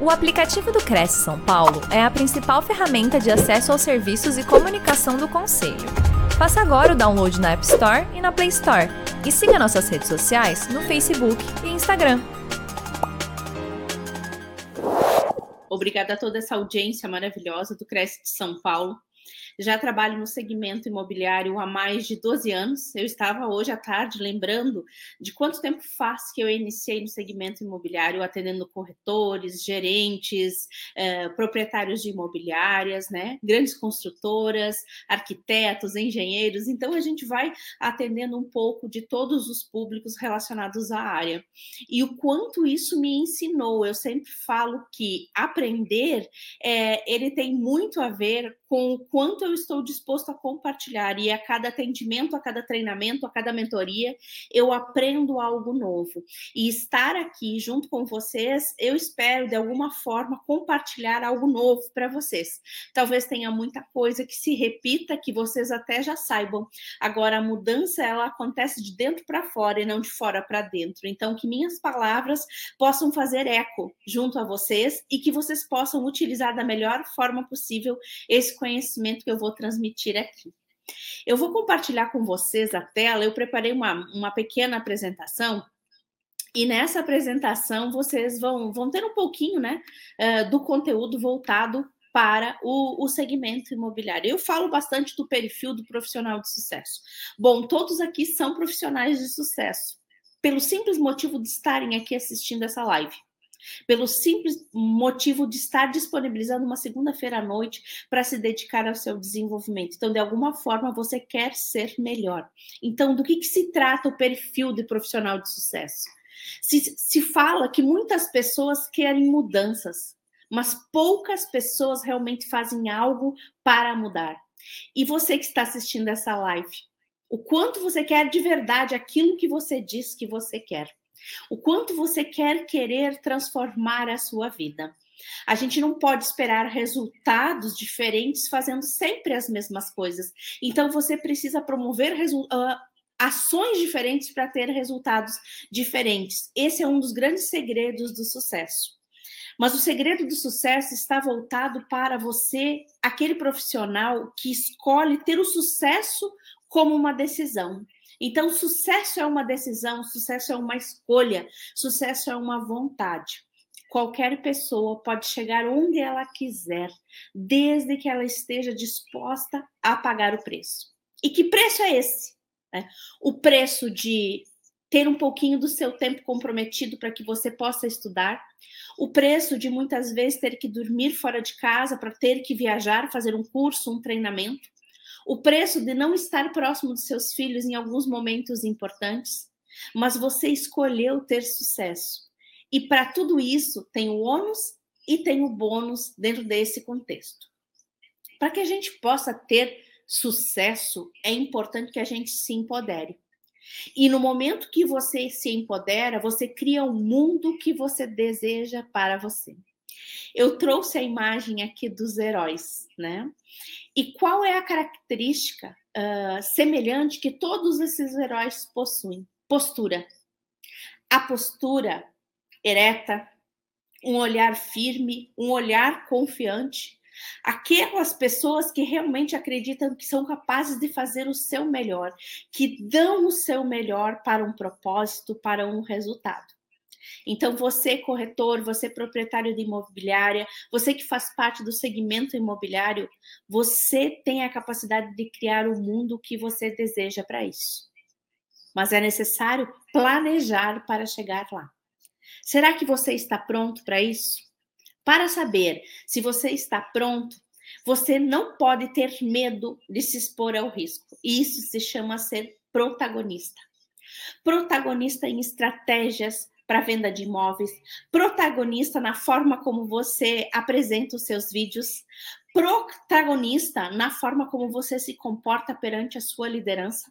O aplicativo do Cresce São Paulo é a principal ferramenta de acesso aos serviços e comunicação do Conselho. Faça agora o download na App Store e na Play Store. E siga nossas redes sociais no Facebook e Instagram. Obrigada a toda essa audiência maravilhosa do Cresce de São Paulo. Já trabalho no segmento imobiliário há mais de 12 anos. Eu estava hoje à tarde lembrando de quanto tempo faz que eu iniciei no segmento imobiliário, atendendo corretores, gerentes, eh, proprietários de imobiliárias, né? grandes construtoras, arquitetos, engenheiros. Então, a gente vai atendendo um pouco de todos os públicos relacionados à área. E o quanto isso me ensinou. Eu sempre falo que aprender, é, ele tem muito a ver com o quanto eu estou disposto a compartilhar. E a cada atendimento, a cada treinamento, a cada mentoria, eu aprendo algo novo. E estar aqui junto com vocês, eu espero, de alguma forma, compartilhar algo novo para vocês. Talvez tenha muita coisa que se repita, que vocês até já saibam. Agora, a mudança, ela acontece de dentro para fora e não de fora para dentro. Então, que minhas palavras possam fazer eco junto a vocês e que vocês possam utilizar da melhor forma possível esse conhecimento que eu vou transmitir aqui. Eu vou compartilhar com vocês a tela, eu preparei uma, uma pequena apresentação e nessa apresentação vocês vão, vão ter um pouquinho né, uh, do conteúdo voltado para o, o, segmento imobiliário. Eu falo bastante do perfil do profissional de sucesso. Bom, todos aqui são profissionais de sucesso, pelo simples motivo de estarem aqui assistindo essa live pelo simples motivo de estar disponibilizando uma segunda-feira à noite para se dedicar ao seu desenvolvimento. Então, de alguma forma, você quer ser melhor. Então, do que, que se trata o perfil de profissional de sucesso? Se, se fala que muitas pessoas querem mudanças, mas poucas pessoas realmente fazem algo para mudar. E você que está assistindo essa live, o quanto você quer de verdade aquilo que você diz que você quer? O quanto você quer querer transformar a sua vida. A gente não pode esperar resultados diferentes fazendo sempre as mesmas coisas. Então você precisa promover uh, ações diferentes para ter resultados diferentes. Esse é um dos grandes segredos do sucesso. Mas o segredo do sucesso está voltado para você, aquele profissional que escolhe ter o sucesso como uma decisão. Então, sucesso é uma decisão, sucesso é uma escolha, sucesso é uma vontade. Qualquer pessoa pode chegar onde ela quiser, desde que ela esteja disposta a pagar o preço. E que preço é esse? Né? O preço de ter um pouquinho do seu tempo comprometido para que você possa estudar, o preço de muitas vezes ter que dormir fora de casa para ter que viajar, fazer um curso, um treinamento, o preço de não estar próximo dos seus filhos em alguns momentos importantes, mas você escolheu ter sucesso. E para tudo isso, tem o ônus e tem o bônus dentro desse contexto. Para que a gente possa ter sucesso, é importante que a gente se empodere. E no momento que você se empodera, você cria o um mundo que você deseja para você. Eu trouxe a imagem aqui dos heróis, né? E qual é a característica uh, semelhante que todos esses heróis possuem? Postura. A postura ereta, um olhar firme, um olhar confiante. Aquelas pessoas que realmente acreditam que são capazes de fazer o seu melhor, que dão o seu melhor para um propósito, para um resultado. Então, você, corretor, você, proprietário de imobiliária, você que faz parte do segmento imobiliário, você tem a capacidade de criar o mundo que você deseja para isso. Mas é necessário planejar para chegar lá. Será que você está pronto para isso? Para saber se você está pronto, você não pode ter medo de se expor ao risco. Isso se chama ser protagonista. Protagonista em estratégias para venda de imóveis, protagonista na forma como você apresenta os seus vídeos, protagonista na forma como você se comporta perante a sua liderança,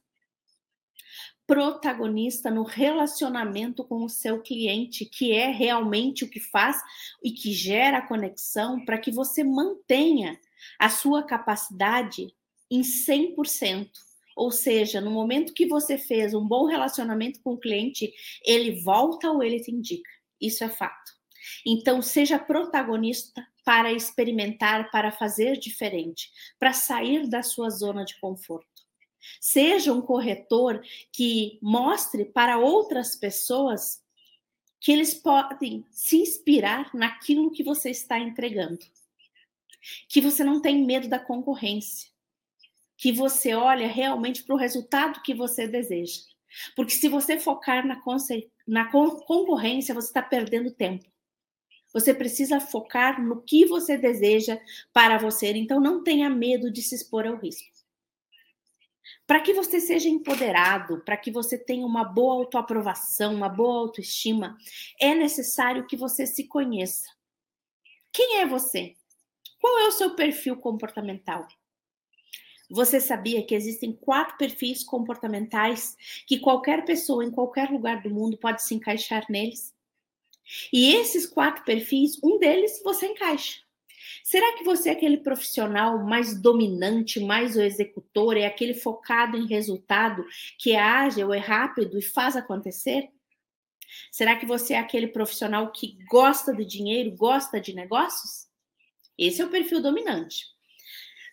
protagonista no relacionamento com o seu cliente, que é realmente o que faz e que gera a conexão para que você mantenha a sua capacidade em 100%. Ou seja, no momento que você fez um bom relacionamento com o cliente, ele volta ou ele te indica. Isso é fato. Então, seja protagonista para experimentar, para fazer diferente, para sair da sua zona de conforto. Seja um corretor que mostre para outras pessoas que eles podem se inspirar naquilo que você está entregando. Que você não tem medo da concorrência. Que você olha realmente para o resultado que você deseja. Porque se você focar na, na concorrência, você está perdendo tempo. Você precisa focar no que você deseja para você. Então, não tenha medo de se expor ao risco. Para que você seja empoderado, para que você tenha uma boa autoaprovação, uma boa autoestima, é necessário que você se conheça. Quem é você? Qual é o seu perfil comportamental? Você sabia que existem quatro perfis comportamentais que qualquer pessoa em qualquer lugar do mundo pode se encaixar neles? E esses quatro perfis, um deles você encaixa. Será que você é aquele profissional mais dominante, mais o executor, é aquele focado em resultado, que é ágil, é rápido e faz acontecer? Será que você é aquele profissional que gosta de dinheiro, gosta de negócios? Esse é o perfil dominante.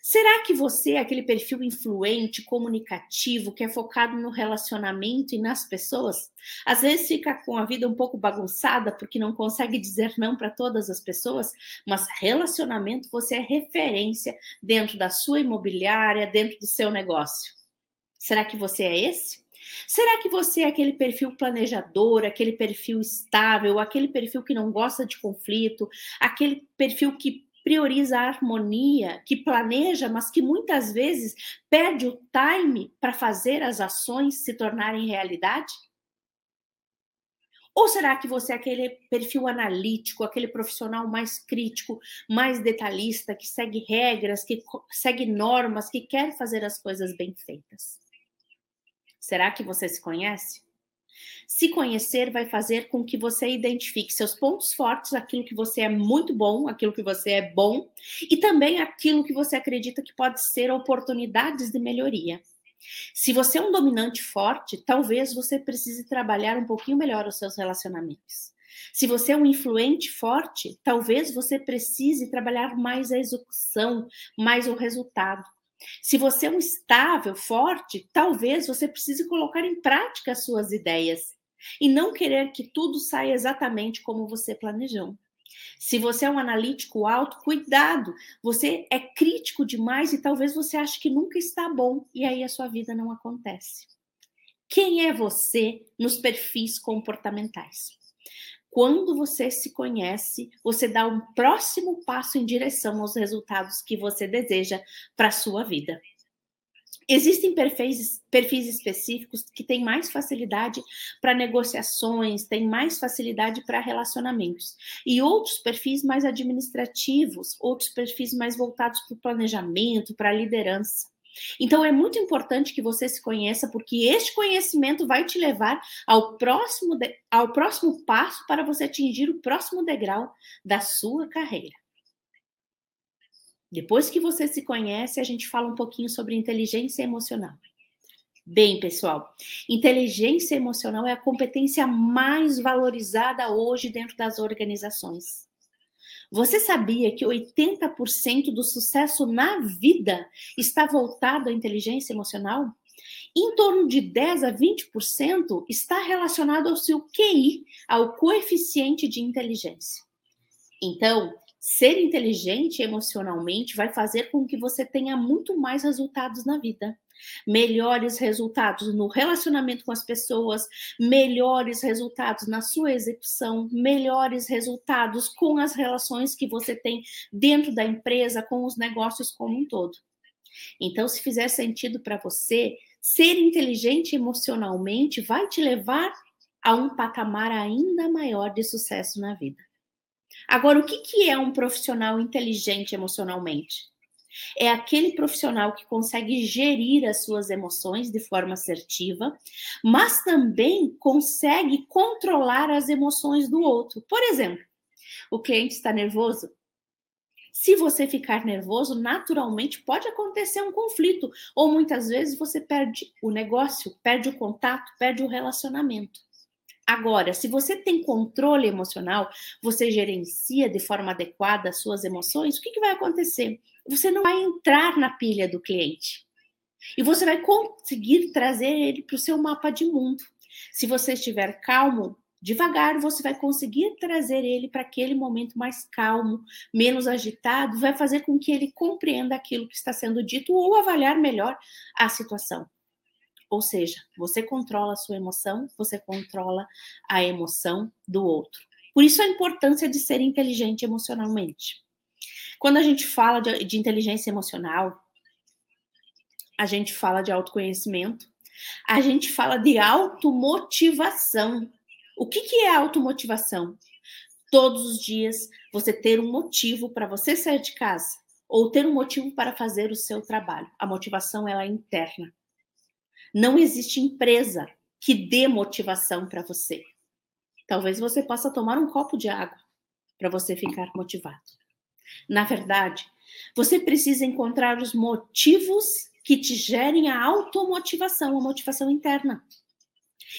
Será que você é aquele perfil influente, comunicativo, que é focado no relacionamento e nas pessoas? Às vezes fica com a vida um pouco bagunçada porque não consegue dizer não para todas as pessoas, mas relacionamento você é referência dentro da sua imobiliária, dentro do seu negócio. Será que você é esse? Será que você é aquele perfil planejador, aquele perfil estável, aquele perfil que não gosta de conflito, aquele perfil que prioriza a harmonia, que planeja, mas que muitas vezes perde o time para fazer as ações se tornarem realidade? Ou será que você é aquele perfil analítico, aquele profissional mais crítico, mais detalhista, que segue regras, que segue normas, que quer fazer as coisas bem feitas? Será que você se conhece? Se conhecer vai fazer com que você identifique seus pontos fortes, aquilo que você é muito bom, aquilo que você é bom, e também aquilo que você acredita que pode ser oportunidades de melhoria. Se você é um dominante forte, talvez você precise trabalhar um pouquinho melhor os seus relacionamentos. Se você é um influente forte, talvez você precise trabalhar mais a execução, mais o resultado. Se você é um estável, forte, talvez você precise colocar em prática as suas ideias e não querer que tudo saia exatamente como você planejou. Se você é um analítico alto, cuidado, você é crítico demais e talvez você ache que nunca está bom e aí a sua vida não acontece. Quem é você nos perfis comportamentais? Quando você se conhece, você dá um próximo passo em direção aos resultados que você deseja para a sua vida. Existem perfis, perfis específicos que têm mais facilidade para negociações, têm mais facilidade para relacionamentos, e outros perfis mais administrativos, outros perfis mais voltados para o planejamento, para a liderança. Então é muito importante que você se conheça, porque este conhecimento vai te levar ao próximo, de, ao próximo passo para você atingir o próximo degrau da sua carreira. Depois que você se conhece, a gente fala um pouquinho sobre inteligência emocional. Bem, pessoal, inteligência emocional é a competência mais valorizada hoje dentro das organizações. Você sabia que 80% do sucesso na vida está voltado à inteligência emocional? Em torno de 10 a 20% está relacionado ao seu QI, ao coeficiente de inteligência. Então, ser inteligente emocionalmente vai fazer com que você tenha muito mais resultados na vida. Melhores resultados no relacionamento com as pessoas, melhores resultados na sua execução, melhores resultados com as relações que você tem dentro da empresa, com os negócios como um todo. Então, se fizer sentido para você, ser inteligente emocionalmente vai te levar a um patamar ainda maior de sucesso na vida. Agora, o que, é um profissional inteligente emocionalmente? É aquele profissional que consegue gerir as suas emoções de forma assertiva, mas também consegue controlar as emoções do outro. Por exemplo, o cliente está nervoso. Se você ficar nervoso, naturalmente pode acontecer um conflito, ou muitas vezes você perde o negócio, perde o contato, perde o relacionamento. Agora, se você tem controle emocional, você gerencia de forma adequada as suas emoções, o que, que vai acontecer? Você não vai entrar na pilha do cliente. E você vai conseguir trazer ele para o seu mapa de mundo. Se você estiver calmo, devagar você vai conseguir trazer ele para aquele momento mais calmo, menos agitado, vai fazer com que ele compreenda aquilo que está sendo dito ou avaliar melhor a situação. Ou seja, você controla a sua emoção, você controla a emoção do outro. Por isso a importância de ser inteligente emocionalmente. Quando a gente fala de, de inteligência emocional, a gente fala de autoconhecimento, a gente fala de automotivação. O que, que é automotivação? Todos os dias você ter um motivo para você sair de casa ou ter um motivo para fazer o seu trabalho. A motivação ela é interna. Não existe empresa que dê motivação para você. Talvez você possa tomar um copo de água para você ficar motivado. Na verdade, você precisa encontrar os motivos que te gerem a automotivação, a motivação interna.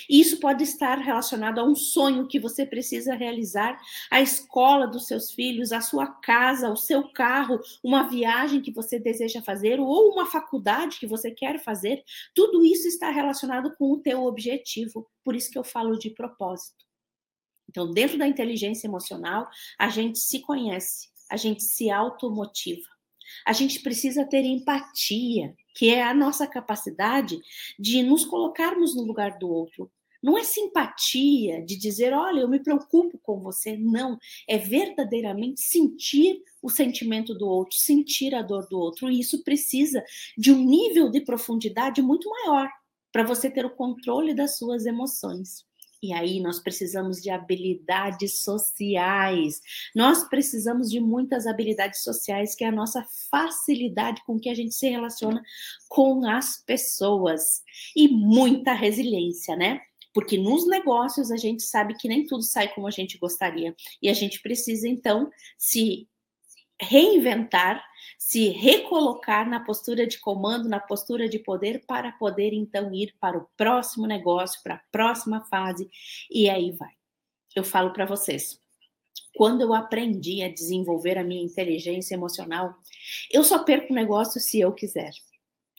Isso pode estar relacionado a um sonho que você precisa realizar, a escola dos seus filhos, a sua casa, o seu carro, uma viagem que você deseja fazer ou uma faculdade que você quer fazer. Tudo isso está relacionado com o teu objetivo. Por isso que eu falo de propósito. Então, dentro da inteligência emocional, a gente se conhece, a gente se automotiva. A gente precisa ter empatia, que é a nossa capacidade de nos colocarmos no lugar do outro. Não é simpatia de dizer, olha, eu me preocupo com você. Não. É verdadeiramente sentir o sentimento do outro, sentir a dor do outro. E isso precisa de um nível de profundidade muito maior para você ter o controle das suas emoções. E aí nós precisamos de habilidades sociais. Nós precisamos de muitas habilidades sociais, que é a nossa facilidade com que a gente se relaciona com as pessoas. E muita resiliência, né? Porque nos negócios a gente sabe que nem tudo sai como a gente gostaria. E a gente precisa, então, se reinventar, se recolocar na postura de comando, na postura de poder, para poder então ir para o próximo negócio, para a próxima fase, e aí vai. Eu falo para vocês, quando eu aprendi a desenvolver a minha inteligência emocional, eu só perco o negócio se eu quiser.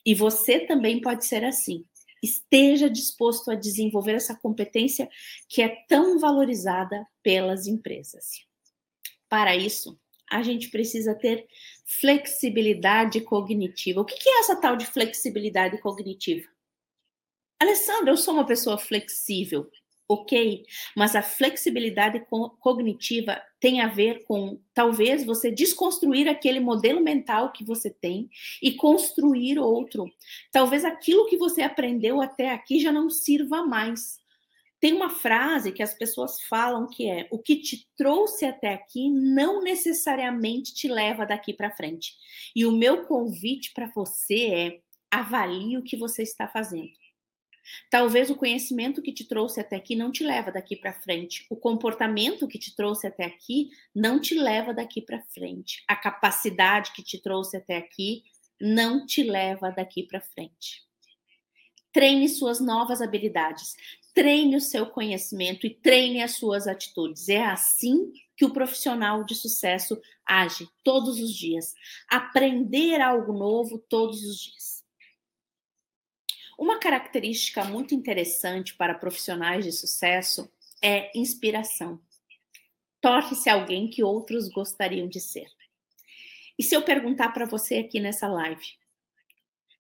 E você também pode ser assim. Esteja disposto a desenvolver essa competência que é tão valorizada pelas empresas. Para isso, a gente precisa ter flexibilidade cognitiva. O que é essa tal de flexibilidade cognitiva? Alessandra, eu sou uma pessoa flexível, ok, mas a flexibilidade co cognitiva tem a ver com talvez você desconstruir aquele modelo mental que você tem e construir outro. Talvez aquilo que você aprendeu até aqui já não sirva mais. Tem uma frase que as pessoas falam que é: o que te trouxe até aqui não necessariamente te leva daqui para frente. E o meu convite para você é: avalie o que você está fazendo. Talvez o conhecimento que te trouxe até aqui não te leva daqui para frente. O comportamento que te trouxe até aqui não te leva daqui para frente. A capacidade que te trouxe até aqui não te leva daqui para frente. Treine suas novas habilidades treine o seu conhecimento e treine as suas atitudes. É assim que o profissional de sucesso age todos os dias. Aprender algo novo todos os dias. Uma característica muito interessante para profissionais de sucesso é inspiração. Torne-se alguém que outros gostariam de ser. E se eu perguntar para você aqui nessa live,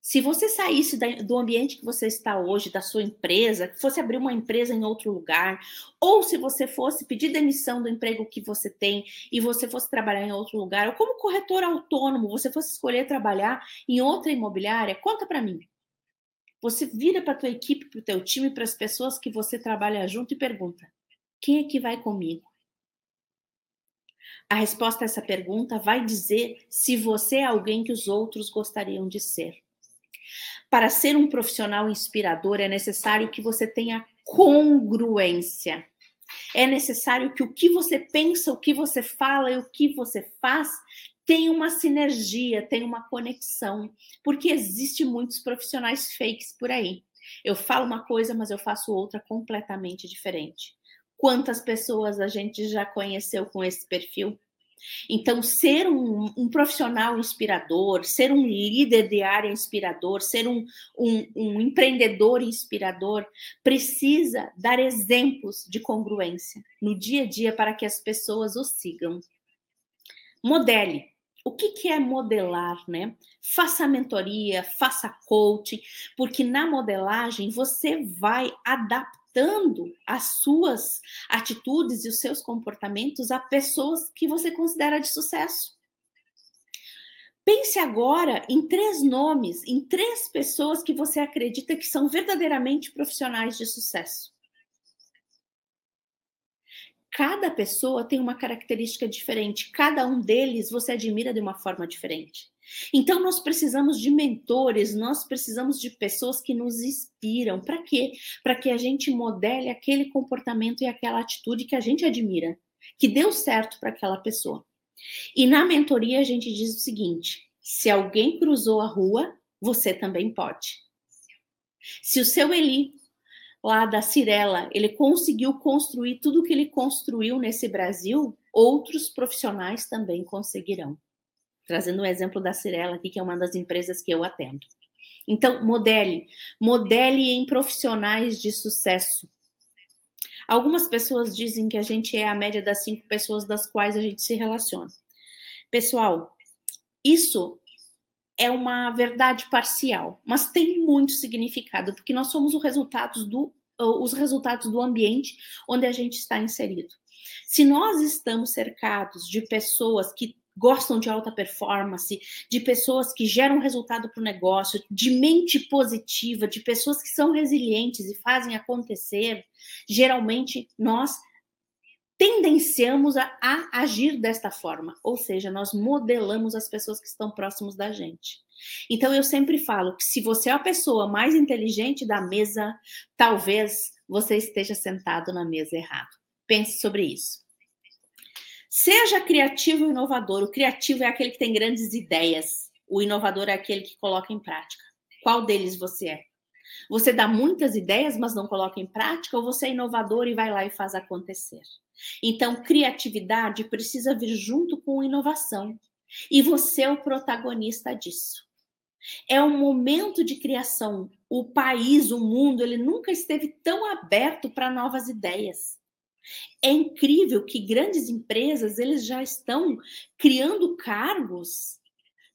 se você saísse do ambiente que você está hoje, da sua empresa, fosse abrir uma empresa em outro lugar, ou se você fosse pedir demissão do emprego que você tem e você fosse trabalhar em outro lugar, ou como corretor autônomo, você fosse escolher trabalhar em outra imobiliária, conta para mim. Você vira para tua equipe, para o teu time, para as pessoas que você trabalha junto e pergunta: quem é que vai comigo? A resposta a essa pergunta vai dizer se você é alguém que os outros gostariam de ser. Para ser um profissional inspirador, é necessário que você tenha congruência. É necessário que o que você pensa, o que você fala e o que você faz tenha uma sinergia, tenha uma conexão, porque existe muitos profissionais fakes por aí. Eu falo uma coisa, mas eu faço outra completamente diferente. Quantas pessoas a gente já conheceu com esse perfil? Então, ser um, um, profissional inspirador, ser um líder de área inspirador, ser um, um, um empreendedor inspirador, precisa dar exemplos de congruência no dia a dia para que as pessoas o sigam. Modele. O que, que é modelar, né? Faça mentoria, faça coaching, porque na modelagem você vai adaptar adaptando as suas atitudes e os seus comportamentos a pessoas que você considera de sucesso. Pense agora em três nomes, em três pessoas que você acredita que são verdadeiramente profissionais de sucesso. Cada pessoa tem uma característica diferente, cada um deles você admira de uma forma diferente. Então, nós precisamos de mentores, nós precisamos de pessoas que nos inspiram. Para quê? Para que a gente modele aquele comportamento e aquela atitude que a gente admira, que deu certo para aquela pessoa. E na mentoria, a gente diz o seguinte: se alguém cruzou a rua, você também pode. Se o seu Eli, lá da Cirela, ele conseguiu construir tudo o que ele construiu nesse Brasil, outros profissionais também conseguirão trazendo um exemplo da Cirela aqui, que é uma das empresas que eu atendo. Então, modele, modele em profissionais de sucesso. Algumas pessoas dizem que a gente é a média das cinco pessoas das quais a gente se relaciona. Pessoal, isso é uma verdade parcial, mas tem muito significado, porque nós somos do, os resultados do ambiente onde a gente está inserido. Se nós estamos cercados de pessoas que gostam de alta performance, de pessoas que geram resultado para o negócio, de mente positiva, de pessoas que são resilientes e fazem acontecer, geralmente nós tendenciamos a, a, agir desta forma, ou seja, nós modelamos as pessoas que estão próximos da gente. Então eu sempre falo que se você é a pessoa mais inteligente da mesa, talvez você esteja sentado na mesa errado. Pense sobre isso. Seja criativo e inovador. O criativo é aquele que tem grandes ideias. O inovador é aquele que coloca em prática. Qual deles você é? Você dá muitas ideias, mas não coloca em prática, ou você é inovador e vai lá e faz acontecer? Então, criatividade precisa vir junto com inovação. E você é o protagonista disso. É um momento de criação. O país, o mundo, ele nunca esteve tão aberto para novas ideias. É incrível que grandes empresas eles já estão criando cargos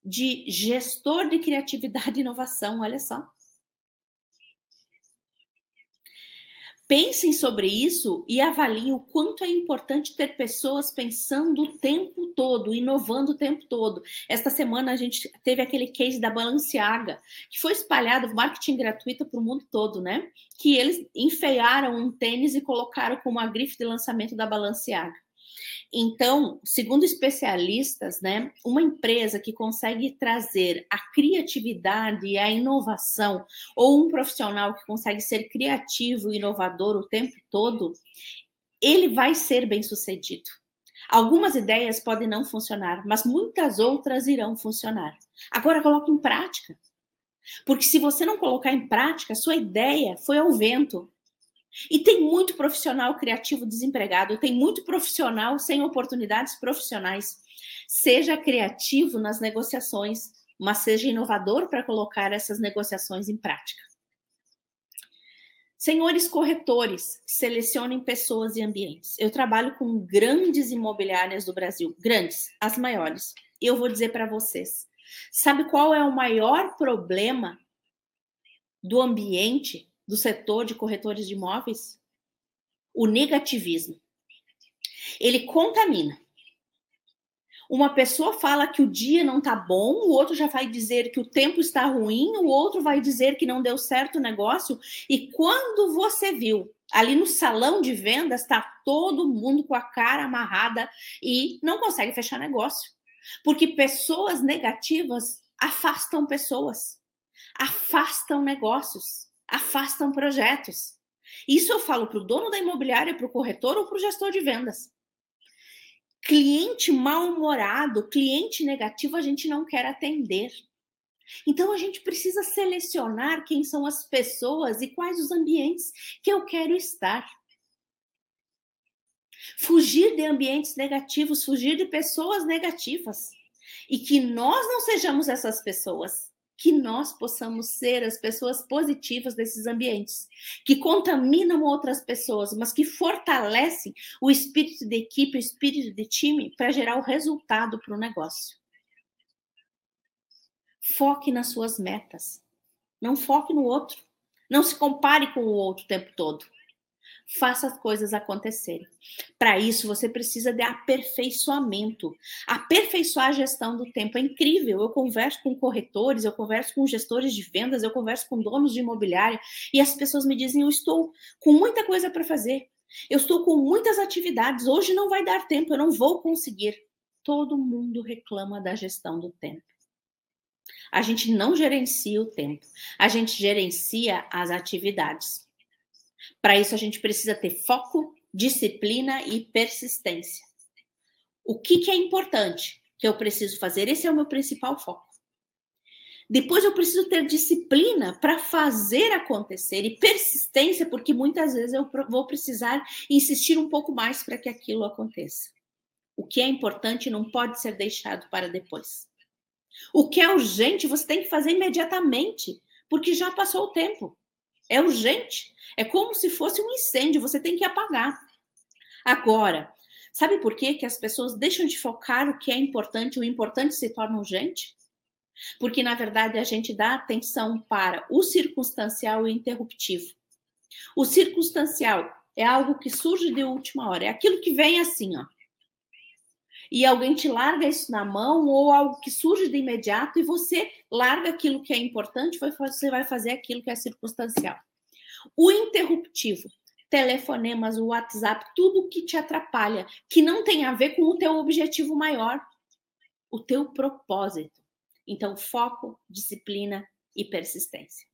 de gestor de criatividade e inovação, olha só. Pensem sobre isso e avaliem o quanto é importante ter pessoas pensando o tempo todo, inovando o tempo todo. Esta semana a gente teve aquele case da Balenciaga, que foi espalhado, marketing gratuito para o mundo todo, né? Que eles enfeiaram um tênis e colocaram como a grife de lançamento da Balenciaga. Então, segundo especialistas, né, uma empresa que consegue trazer a criatividade e a inovação, ou um profissional que consegue ser criativo e inovador o tempo todo, ele vai ser bem sucedido. Algumas ideias podem não funcionar, mas muitas outras irão funcionar. Agora coloque em prática. Porque se você não colocar em prática, sua ideia foi ao vento. E tem muito profissional criativo desempregado, tem muito profissional sem oportunidades profissionais. Seja criativo nas negociações, mas seja inovador para colocar essas negociações em prática. Senhores corretores, selecionem pessoas e ambientes. Eu trabalho com grandes imobiliárias do Brasil, grandes, as maiores. E eu vou dizer para vocês: sabe qual é o maior problema do ambiente do setor de corretores de imóveis? O negativismo. Ele contamina. Uma pessoa fala que o dia não está bom, o outro já vai dizer que o tempo está ruim, o outro vai dizer que não deu certo o negócio. E quando você viu ali no salão de vendas, está todo mundo com a cara amarrada e não consegue fechar negócio. Porque pessoas negativas afastam pessoas, afastam negócios afastam projetos. Isso eu falo para o dono da imobiliária, para o corretor ou para o gestor de vendas. Cliente mal-humorado, cliente negativo, a gente não quer atender. Então a gente precisa selecionar quem são as pessoas e quais os ambientes que eu quero estar. Fugir de ambientes negativos, fugir de pessoas negativas. E que nós não sejamos essas pessoas que nós possamos ser as pessoas positivas desses ambientes, que contaminam outras pessoas, mas que fortalecem o espírito de equipe, o espírito de time para gerar o resultado para o negócio. Foque nas suas metas. Não foque no outro. Não se compare com o outro o tempo todo faça as coisas acontecerem. Para isso, você precisa de aperfeiçoamento. Aperfeiçoar a gestão do tempo é incrível. Eu converso com corretores, eu converso com gestores de vendas, eu converso com donos de imobiliária e as pessoas me dizem: eu estou com muita coisa para fazer. Eu estou com muitas atividades. Hoje não vai dar tempo, eu não vou conseguir. Todo mundo reclama da gestão do tempo. A gente não gerencia o tempo, a gente gerencia as atividades. Para isso, a gente precisa ter foco, disciplina e persistência. O que, que é importante que eu preciso fazer? Esse é o meu principal foco. Depois eu preciso ter disciplina para fazer acontecer e persistência, porque muitas vezes eu vou precisar insistir um pouco mais para que aquilo aconteça. O que é importante não pode ser deixado para depois. O que é urgente você tem que fazer imediatamente, porque já passou o tempo. É urgente. É como se fosse um incêndio, você tem que apagar. Agora, sabe por quê? que as pessoas deixam de focar o que é importante, o importante se torna urgente? Porque, na verdade, a gente dá atenção para o circunstancial e interruptivo. O circunstancial é algo que surge de última hora, é aquilo que vem assim, ó. E alguém te larga isso na mão, ou algo que surge de imediato, e você larga aquilo que é importante, você vai fazer aquilo que é circunstancial. O interruptivo, telefonemas, o WhatsApp, tudo que te atrapalha, que não tem a ver com o teu objetivo maior, o teu propósito. Então, foco, disciplina e persistência.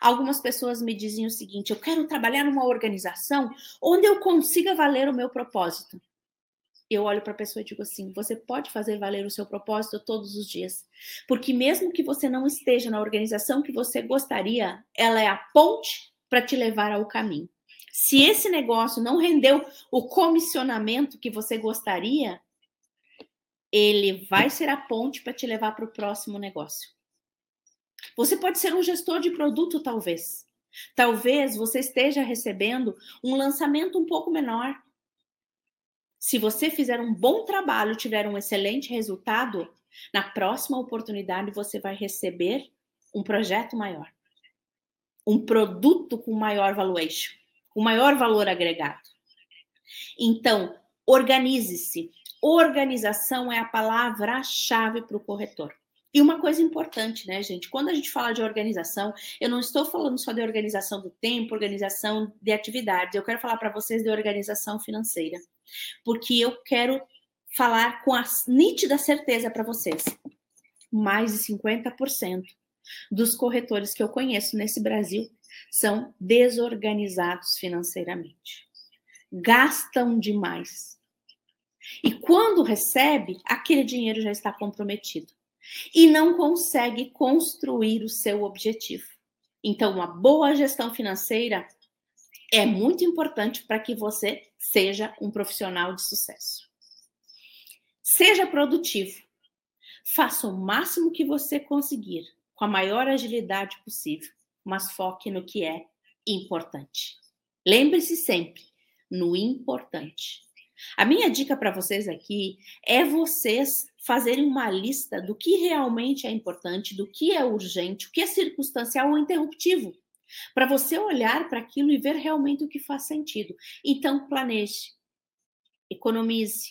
Algumas pessoas me dizem o seguinte: eu quero trabalhar numa organização onde eu consiga valer o meu propósito eu olho para a pessoa e digo assim: você pode fazer valer o seu propósito todos os dias. Porque mesmo que você não esteja na organização que você gostaria, ela é a ponte para te levar ao caminho. Se esse negócio não rendeu o comissionamento que você gostaria, ele vai ser a ponte para te levar para o próximo negócio. Você pode ser um gestor de produto, talvez. Talvez você esteja recebendo um lançamento um pouco menor, se você fizer um bom trabalho, tiver um excelente resultado, na próxima oportunidade você vai receber um projeto maior, um produto com maior valuation, com maior valor agregado. Então, organize-se. Organização é a palavra-chave para o corretor. E uma coisa importante, né, gente? Quando a gente fala de organização, eu não estou falando só de organização do tempo, organização de atividades. Eu quero falar para vocês de organização financeira. Porque eu quero falar com a nítida certeza para vocês. Mais de 50% dos corretores que eu conheço nesse Brasil são desorganizados financeiramente. Gastam demais. E quando recebe, aquele dinheiro já está comprometido e não consegue construir o seu objetivo. Então, uma boa gestão financeira é muito importante para que você seja um profissional de sucesso. Seja produtivo. Faça o máximo que você conseguir, com a maior agilidade possível, mas foque no que é importante. Lembre-se sempre no importante. A minha dica para vocês aqui é vocês fazerem uma lista do que realmente é importante, do que é urgente, o que é circunstancial ou interruptivo, para você olhar para aquilo e ver realmente o que faz sentido. Então, planeje, economize,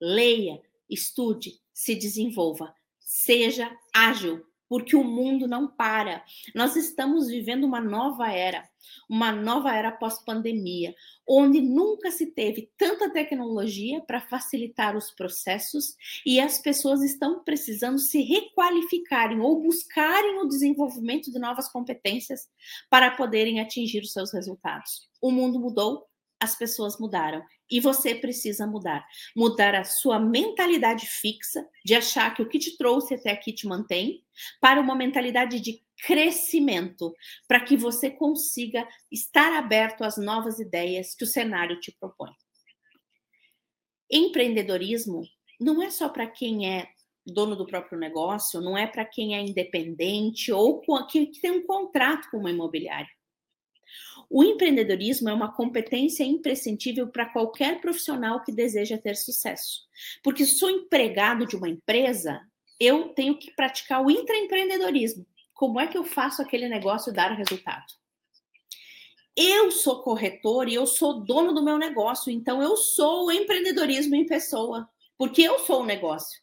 leia, estude, se desenvolva, seja ágil, porque o mundo não para. Nós estamos vivendo uma nova era, uma nova era pós-pandemia, onde nunca se teve tanta tecnologia para facilitar os processos e as pessoas estão precisando se requalificarem ou buscarem o desenvolvimento de novas competências para poderem atingir os seus resultados. O mundo mudou, as pessoas mudaram e você precisa mudar. Mudar a sua mentalidade fixa, de achar que o que te trouxe até aqui te mantém, para uma mentalidade de crescimento, para que você consiga estar aberto às novas ideias que o cenário te propõe. empreendedorismo não é só para quem é dono do próprio negócio, não é para quem é independente ou que tem um contrato com uma imobiliária. O empreendedorismo é uma competência imprescindível para qualquer profissional que deseja ter sucesso. Porque se sou empregado de uma empresa, eu tenho que praticar o intraempreendedorismo. Como é que eu faço aquele negócio dar resultado? Eu sou corretor e eu sou dono do meu negócio, então eu sou o empreendedorismo em pessoa, porque eu sou o negócio.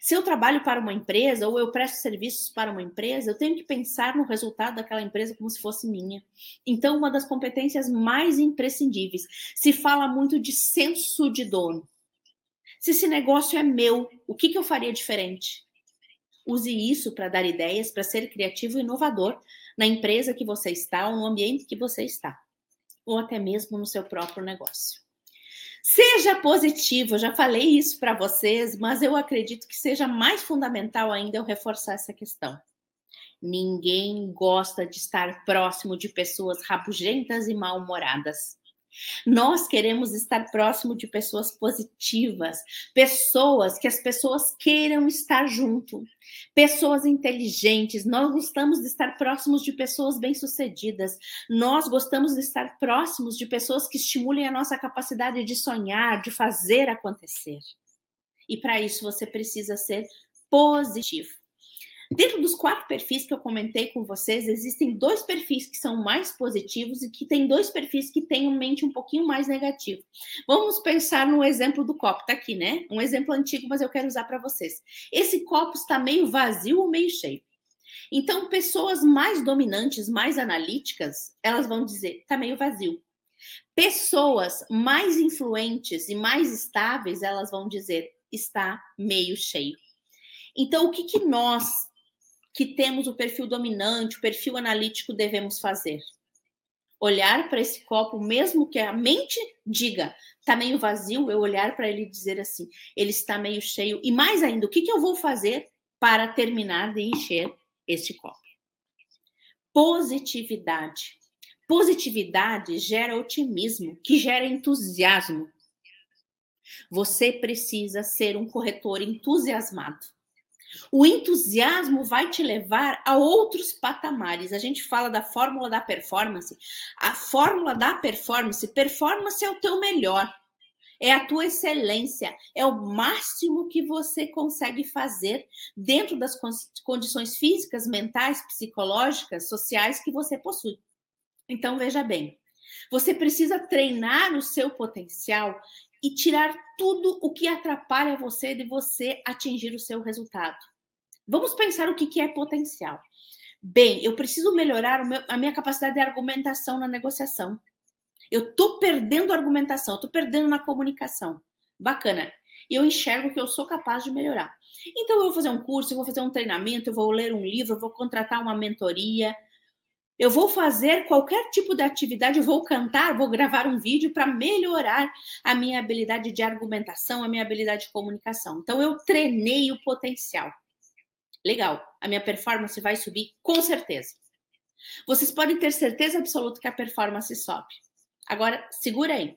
Se eu trabalho para uma empresa ou eu presto serviços para uma empresa, eu tenho que pensar no resultado daquela empresa como se fosse minha. Então, uma das competências mais imprescindíveis. Se fala muito de senso de dono. Se esse negócio é meu, o que, que eu faria diferente? Use isso para dar ideias, para ser criativo e inovador na empresa que você está ou no ambiente que você está, ou até mesmo no seu próprio negócio. Seja positivo, eu já falei isso para vocês, mas eu acredito que seja mais fundamental ainda eu reforçar essa questão. Ninguém gosta de estar próximo de pessoas rabugentas e mal-humoradas. Nós queremos estar próximo de pessoas positivas, pessoas que as pessoas queiram estar junto, pessoas inteligentes. Nós gostamos de estar próximos de pessoas bem-sucedidas. Nós gostamos de estar próximos de pessoas que estimulem a nossa capacidade de sonhar, de fazer acontecer. E para isso você precisa ser positivo. Dentro dos quatro perfis que eu comentei com vocês, existem dois perfis que são mais positivos e que tem dois perfis que têm uma mente um pouquinho mais negativa. Vamos pensar no exemplo do copo, tá aqui, né? Um exemplo antigo, mas eu quero usar para vocês. Esse copo está meio vazio ou meio cheio? Então, pessoas mais dominantes, mais analíticas, elas vão dizer, está meio vazio. Pessoas mais influentes e mais estáveis, elas vão dizer, está meio cheio. Então, o que, que nós que temos o perfil dominante, o perfil analítico, devemos fazer? Olhar para esse copo, mesmo que a mente diga, está meio vazio, eu olhar para ele e dizer assim, ele está meio cheio. E mais ainda, o que, que eu vou fazer para terminar de encher este copo? Positividade. Positividade gera otimismo, que gera entusiasmo. Você precisa ser um corretor entusiasmado. O entusiasmo vai te levar a outros patamares. A gente fala da fórmula da performance. A fórmula da performance, performance é o teu melhor. É a tua excelência, é o máximo que você consegue fazer dentro das condições físicas, mentais, psicológicas, sociais que você possui. Então, veja bem, você precisa treinar o seu potencial e tirar tudo o que atrapalha você de você atingir o seu resultado. Vamos pensar o que, é potencial. Bem, eu preciso melhorar a minha capacidade de argumentação na negociação. Eu estou perdendo argumentação, estou perdendo na comunicação. Bacana. Eu enxergo que eu sou capaz de melhorar. Então, eu vou fazer um curso, eu vou fazer um treinamento, eu vou ler um livro, eu vou contratar uma mentoria, eu vou fazer qualquer tipo de atividade, eu vou cantar, vou gravar um vídeo para melhorar a minha habilidade de argumentação, a minha habilidade de comunicação. Então, eu treinei o potencial. Legal, a minha performance vai subir com certeza. Vocês podem ter certeza absoluta que a performance sobe. Agora, segura aí.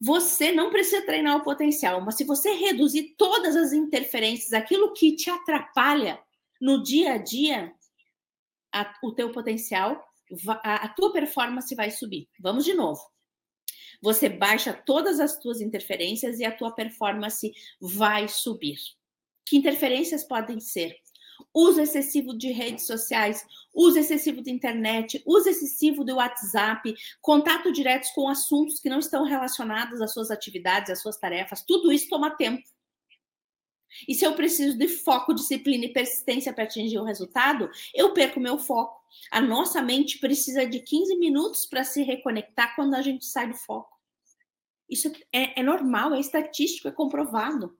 Você não precisa treinar o potencial, mas se você reduzir todas as interferências, aquilo que te atrapalha no dia a dia, a, o teu potencial, a, a tua performance vai subir. Vamos de novo. Você baixa todas as tuas interferências e a tua performance vai subir. Que interferências podem ser? Uso excessivo de redes sociais, uso excessivo de internet, uso excessivo do WhatsApp, contato direto com assuntos que não estão relacionados às suas atividades, às suas tarefas, tudo isso toma tempo. E se eu preciso de foco, disciplina e persistência para atingir o resultado, eu perco meu foco. A nossa mente precisa de 15 minutos para se reconectar quando a gente sai do foco. Isso é, é normal, é estatístico, é comprovado.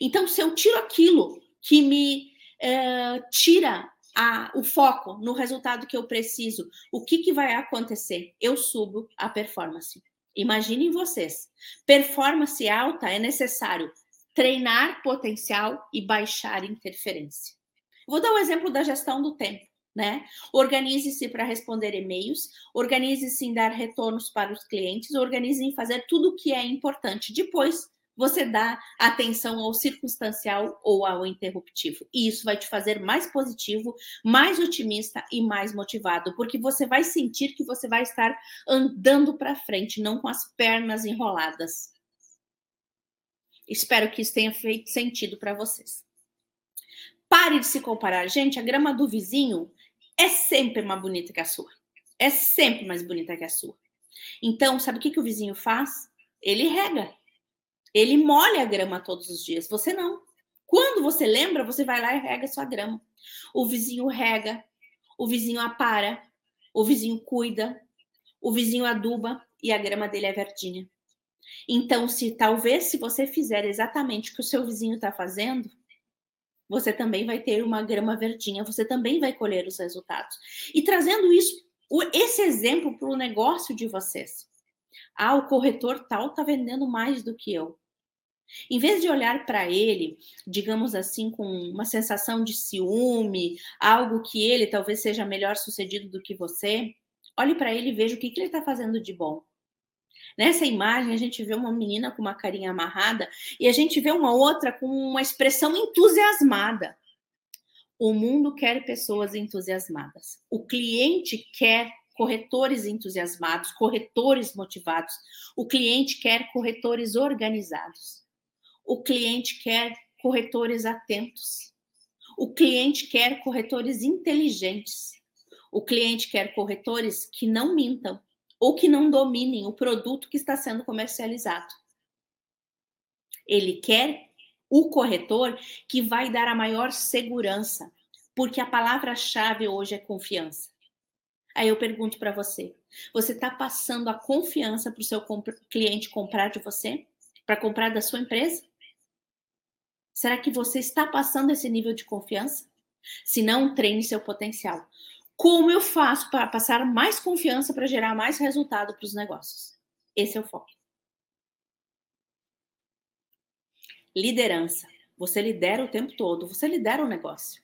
Então, se eu tiro aquilo que me é, tira a, o foco no resultado que eu preciso, o que, que vai acontecer? Eu subo a performance. Imaginem vocês. Performance alta é necessário treinar potencial e baixar interferência. Vou dar o um exemplo da gestão do tempo. né? Organize-se para responder e-mails, organize-se em dar retornos para os clientes, organize em fazer tudo o que é importante. Depois, você dá atenção ao circunstancial ou ao interruptivo. E isso vai te fazer mais positivo, mais otimista e mais motivado, porque você vai sentir que você vai estar andando para frente, não com as pernas enroladas. Espero que isso tenha feito sentido para vocês. Pare de se comparar. Gente, a grama do vizinho é sempre mais bonita que a sua. É sempre mais bonita que a sua. Então, sabe o que, que o vizinho faz? Ele rega. Ele molha a grama todos os dias. Você não. Quando você lembra, você vai lá e rega sua grama. O vizinho rega, o vizinho apara, o vizinho cuida, o vizinho aduba e a grama dele é verdinha. Então, se talvez se você fizer exatamente o que o seu vizinho está fazendo, você também vai ter uma grama verdinha, você também vai colher os resultados. E trazendo isso, esse exemplo para o negócio de vocês. Ah, o corretor tal está vendendo mais do que eu. Em vez de olhar para ele, digamos assim, com uma sensação de ciúme, algo que ele talvez seja melhor sucedido do que você, olhe para ele e veja o que, que ele está fazendo de bom. Nessa imagem, a gente vê uma menina com uma carinha amarrada e a gente vê uma outra com uma expressão entusiasmada. O mundo quer pessoas entusiasmadas. O cliente quer corretores entusiasmados, corretores motivados. O cliente quer corretores organizados. O cliente quer corretores atentos. O cliente quer corretores inteligentes. O cliente quer corretores que não mintam, ou que não dominem o produto que está sendo comercializado. Ele quer o corretor que vai dar a maior segurança, porque a palavra-chave hoje é confiança. Aí eu pergunto para você: você está passando a confiança para o seu comp cliente comprar de você? Para comprar da sua empresa? Será que você está passando esse nível de confiança? Se não, treine seu potencial. Como eu faço para passar mais confiança para gerar mais resultado para os negócios? Esse é o foco. Liderança. Você lidera o tempo todo, você lidera o negócio.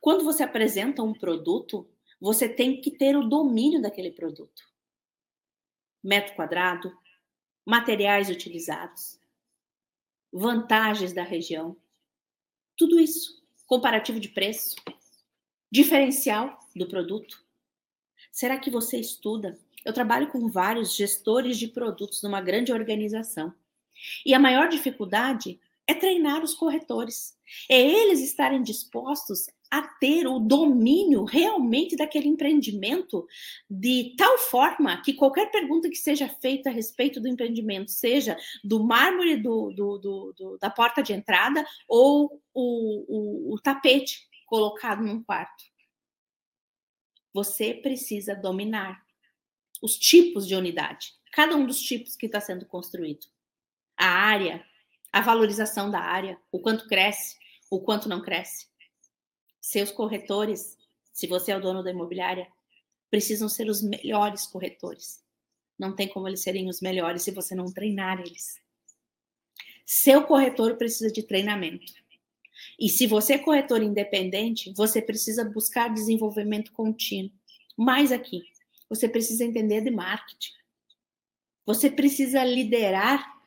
Quando você apresenta um produto, você tem que ter o domínio daquele produto. Metro quadrado, materiais utilizados, vantagens da região, tudo isso. Comparativo de preço, diferencial do produto? Será que você estuda? Eu trabalho com vários gestores de produtos numa grande organização. E a maior dificuldade é treinar os corretores. É eles estarem dispostos a ter o domínio realmente daquele empreendimento de tal forma que qualquer pergunta que seja feita a respeito do empreendimento, seja do mármore do, do, do, da porta de entrada ou o, o, o tapete colocado num quarto. Você precisa dominar os tipos de unidade, cada um dos tipos que está sendo construído. A área, a valorização da área, o quanto cresce, o quanto não cresce. Seus corretores, se você é o dono da imobiliária, precisam ser os melhores corretores. Não tem como eles serem os melhores se você não treinar eles. Seu corretor precisa de treinamento. E se você é corretor independente, você precisa buscar desenvolvimento contínuo. Mais aqui, você precisa entender de marketing. Você precisa liderar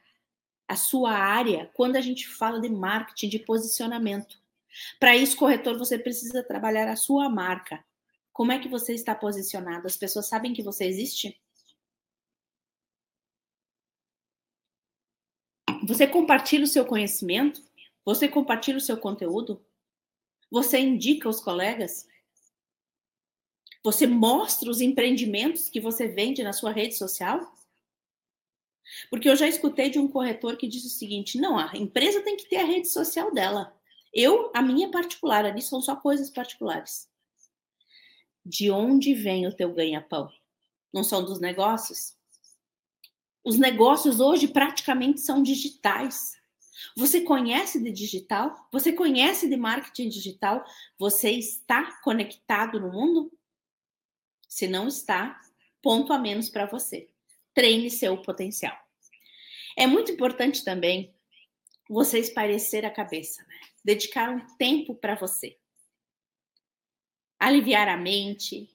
a sua área quando a gente fala de marketing, de posicionamento. Para isso, corretor, você precisa trabalhar a sua marca. Como é que você está posicionado? As pessoas sabem que você existe? Você compartilha o seu conhecimento? Você compartilha o seu conteúdo? Você indica os colegas? Você mostra os empreendimentos que você vende na sua rede social? Porque eu já escutei de um corretor que disse o seguinte: não, a empresa tem que ter a rede social dela. Eu, a minha particular, ali são só coisas particulares. De onde vem o teu ganha-pão? Não são dos negócios? Os negócios hoje praticamente são digitais. Você conhece de digital? Você conhece de marketing digital? Você está conectado no mundo? Se não está, ponto a menos para você. Treine seu potencial. É muito importante também você esparecer a cabeça, né? dedicar um tempo para você. aliviar a mente,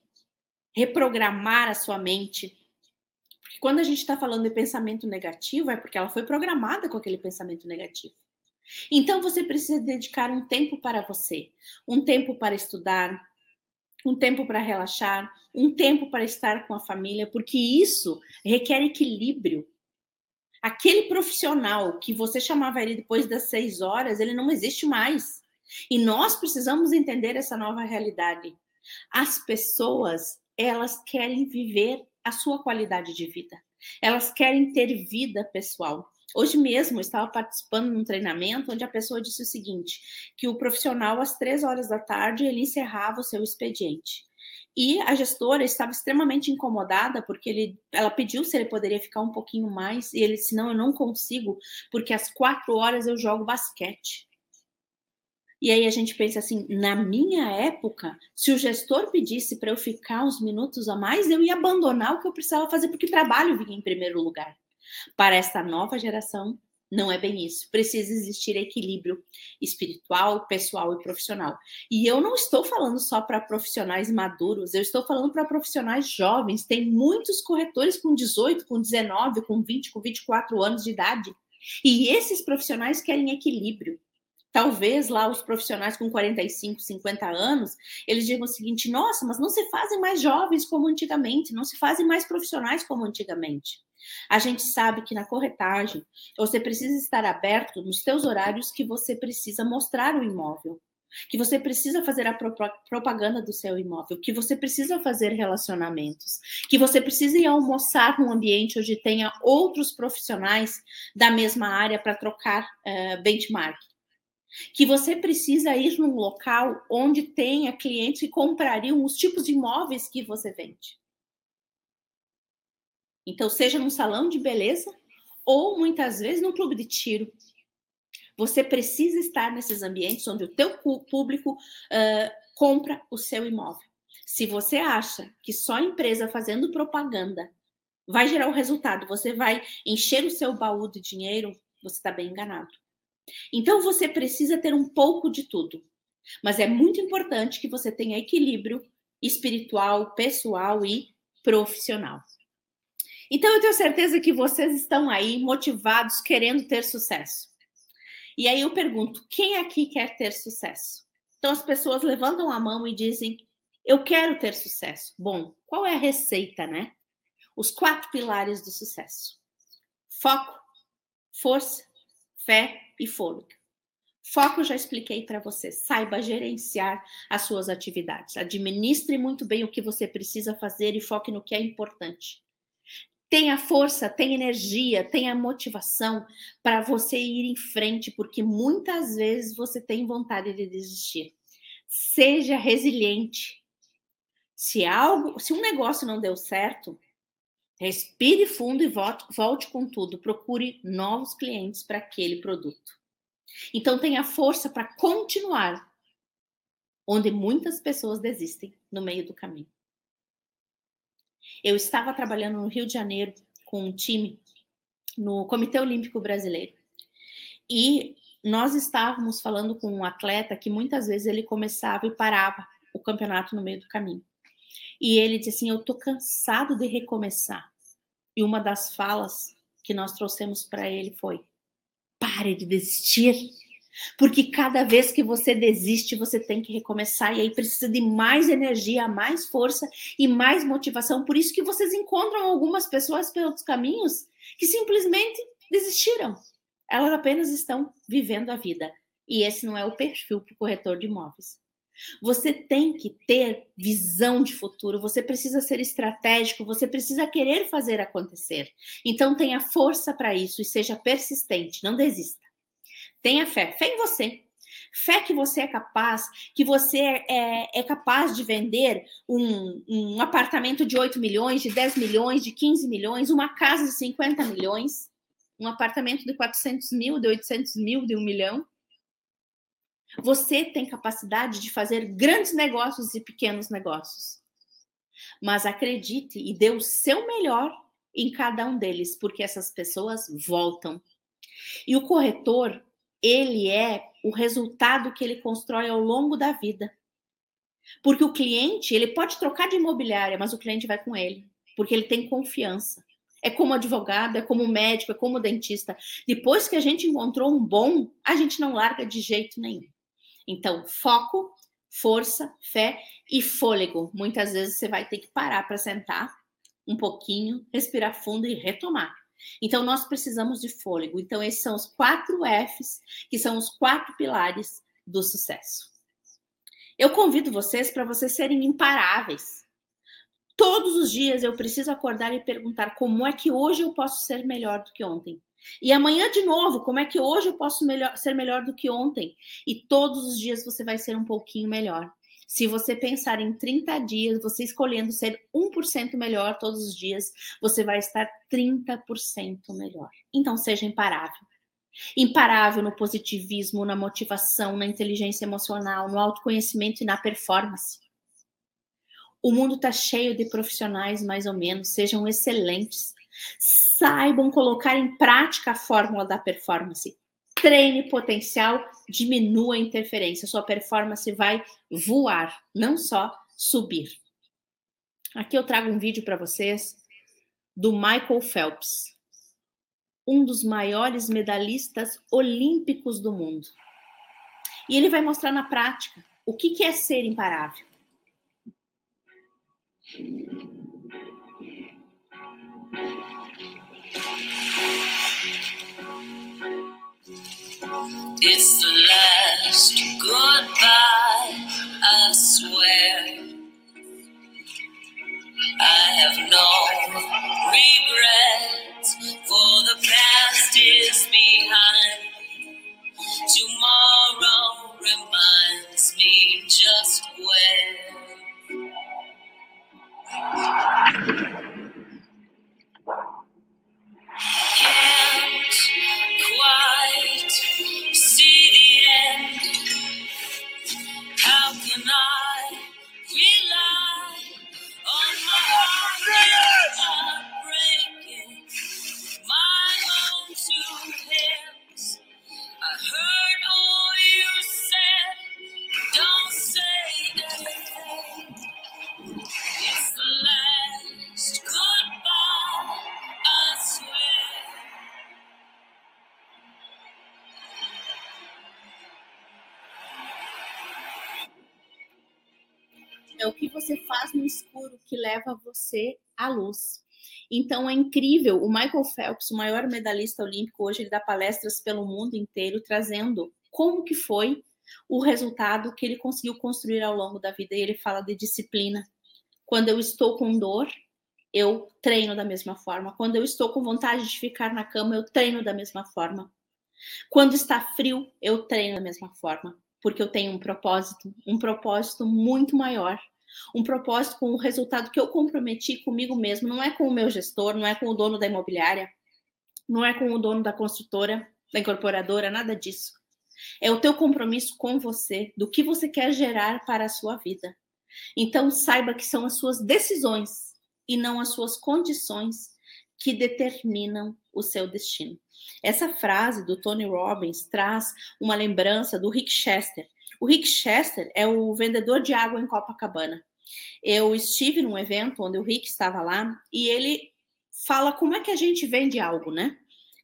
reprogramar a sua mente. Porque quando a gente está falando de pensamento negativo, é porque ela foi programada com aquele pensamento negativo. Então você precisa dedicar um tempo para você, um tempo para estudar, um tempo para relaxar, um tempo para estar com a família, porque isso requer equilíbrio. Aquele profissional que você chamava ele depois das seis horas, ele não existe mais. E nós precisamos entender essa nova realidade. As pessoas, elas querem viver a sua qualidade de vida. Elas querem ter vida pessoal. Hoje mesmo estava participando de um treinamento onde a pessoa disse o seguinte: que o profissional às três horas da tarde ele encerrava o seu expediente. E a gestora estava extremamente incomodada porque ele, ela pediu se ele poderia ficar um pouquinho mais e ele disse não, eu não consigo porque às quatro horas eu jogo basquete. E aí a gente pensa assim, na minha época, se o gestor pedisse para eu ficar uns minutos a mais, eu ia abandonar o que eu precisava fazer porque trabalho vinha em primeiro lugar. Para esta nova geração, não é bem isso. Precisa existir equilíbrio espiritual, pessoal e profissional. E eu não estou falando só para profissionais maduros, eu estou falando para profissionais jovens. Tem muitos corretores com 18, com 19, com 20, com 24 anos de idade. E esses profissionais querem equilíbrio. Talvez lá os profissionais com 45, 50 anos, eles digam o seguinte: nossa, mas não se fazem mais jovens como antigamente, não se fazem mais profissionais como antigamente. A gente sabe que na corretagem você precisa estar aberto nos seus horários que você precisa mostrar o imóvel, que você precisa fazer a propaganda do seu imóvel, que você precisa fazer relacionamentos, que você precisa ir almoçar num ambiente onde tenha outros profissionais da mesma área para trocar uh, benchmark que você precisa ir num local onde tenha clientes que comprariam os tipos de imóveis que você vende. Então, seja num salão de beleza ou muitas vezes num clube de tiro. Você precisa estar nesses ambientes onde o teu público uh, compra o seu imóvel. Se você acha que só empresa fazendo propaganda vai gerar o resultado, você vai encher o seu baú de dinheiro, você está bem enganado. Então você precisa ter um pouco de tudo. Mas é muito importante que você tenha equilíbrio espiritual, pessoal e profissional. Então eu tenho certeza que vocês estão aí motivados, querendo ter sucesso. E aí eu pergunto: quem aqui quer ter sucesso? Então as pessoas levantam a mão e dizem: Eu quero ter sucesso. Bom, qual é a receita, né? Os quatro pilares do sucesso: foco, força, fé e fôlego. Foco já expliquei para você. Saiba gerenciar as suas atividades. Administre muito bem o que você precisa fazer e foque no que é importante. Tenha força, tenha energia, tenha motivação para você ir em frente, porque muitas vezes você tem vontade de desistir. Seja resiliente. Se algo, se um negócio não deu certo, respire fundo e volte, volte com tudo. Procure novos clientes para aquele produto. Então tenha força para continuar onde muitas pessoas desistem no meio do caminho. Eu estava trabalhando no Rio de Janeiro com um time no Comitê Olímpico Brasileiro. E nós estávamos falando com um atleta que muitas vezes ele começava e parava o campeonato no meio do caminho. E ele disse assim: Eu tô cansado de recomeçar. E uma das falas que nós trouxemos para ele foi: Pare de desistir. Porque cada vez que você desiste, você tem que recomeçar, e aí precisa de mais energia, mais força e mais motivação. Por isso que vocês encontram algumas pessoas pelos caminhos que simplesmente desistiram. Elas apenas estão vivendo a vida. E esse não é o perfil para o corretor de imóveis. Você tem que ter visão de futuro, você precisa ser estratégico, você precisa querer fazer acontecer. Então tenha força para isso e seja persistente, não desista. Tenha fé, fé em você. Fé que você é capaz, que você é, é capaz de vender um, um apartamento de 8 milhões, de 10 milhões, de 15 milhões, uma casa de 50 milhões, um apartamento de 400 mil, de 800 mil, de 1 milhão. Você tem capacidade de fazer grandes negócios e pequenos negócios. Mas acredite e dê o seu melhor em cada um deles, porque essas pessoas voltam. E o corretor, ele é o resultado que ele constrói ao longo da vida. Porque o cliente, ele pode trocar de imobiliária, mas o cliente vai com ele, porque ele tem confiança. É como advogado, é como médico, é como dentista. Depois que a gente encontrou um bom, a gente não larga de jeito nenhum. Então, foco, força, fé e fôlego. Muitas vezes você vai ter que parar para sentar um pouquinho, respirar fundo e retomar. Então, nós precisamos de fôlego. Então, esses são os quatro Fs, que são os quatro pilares do sucesso. Eu convido vocês para vocês serem imparáveis. Todos os dias eu preciso acordar e perguntar como é que hoje eu posso ser melhor do que ontem. E amanhã de novo, como é que hoje eu posso melhor, ser melhor do que ontem? E todos os dias você vai ser um pouquinho melhor. Se você pensar em 30 dias, você escolhendo ser 1% melhor todos os dias, você vai estar 30% melhor. Então seja imparável. Imparável no positivismo, na motivação, na inteligência emocional, no autoconhecimento e na performance. O mundo está cheio de profissionais, mais ou menos, sejam excelentes. Saibam colocar em prática a fórmula da performance. Treine potencial, diminua a interferência. Sua performance vai voar, não só subir. Aqui eu trago um vídeo para vocês do Michael Phelps um dos maiores medalhistas olímpicos do mundo. E ele vai mostrar na prática o que é ser imparável. It's the last goodbye, I swear. I have no regrets, for the past is behind. Tomorrow reminds me just where. É faz no escuro que leva você à luz. Então é incrível. O Michael Phelps, o maior medalhista olímpico, hoje ele dá palestras pelo mundo inteiro trazendo como que foi o resultado que ele conseguiu construir ao longo da vida. E ele fala de disciplina. Quando eu estou com dor, eu treino da mesma forma. Quando eu estou com vontade de ficar na cama, eu treino da mesma forma. Quando está frio, eu treino da mesma forma porque eu tenho um propósito, um propósito muito maior, um propósito com o resultado que eu comprometi comigo mesmo, não é com o meu gestor, não é com o dono da imobiliária, não é com o dono da construtora, da incorporadora, nada disso. É o teu compromisso com você, do que você quer gerar para a sua vida. Então saiba que são as suas decisões e não as suas condições que determinam o seu destino. Essa frase do Tony Robbins traz uma lembrança do Rick Chester. O Rick Chester é o vendedor de água em Copacabana. Eu estive num evento onde o Rick estava lá e ele fala como é que a gente vende algo, né?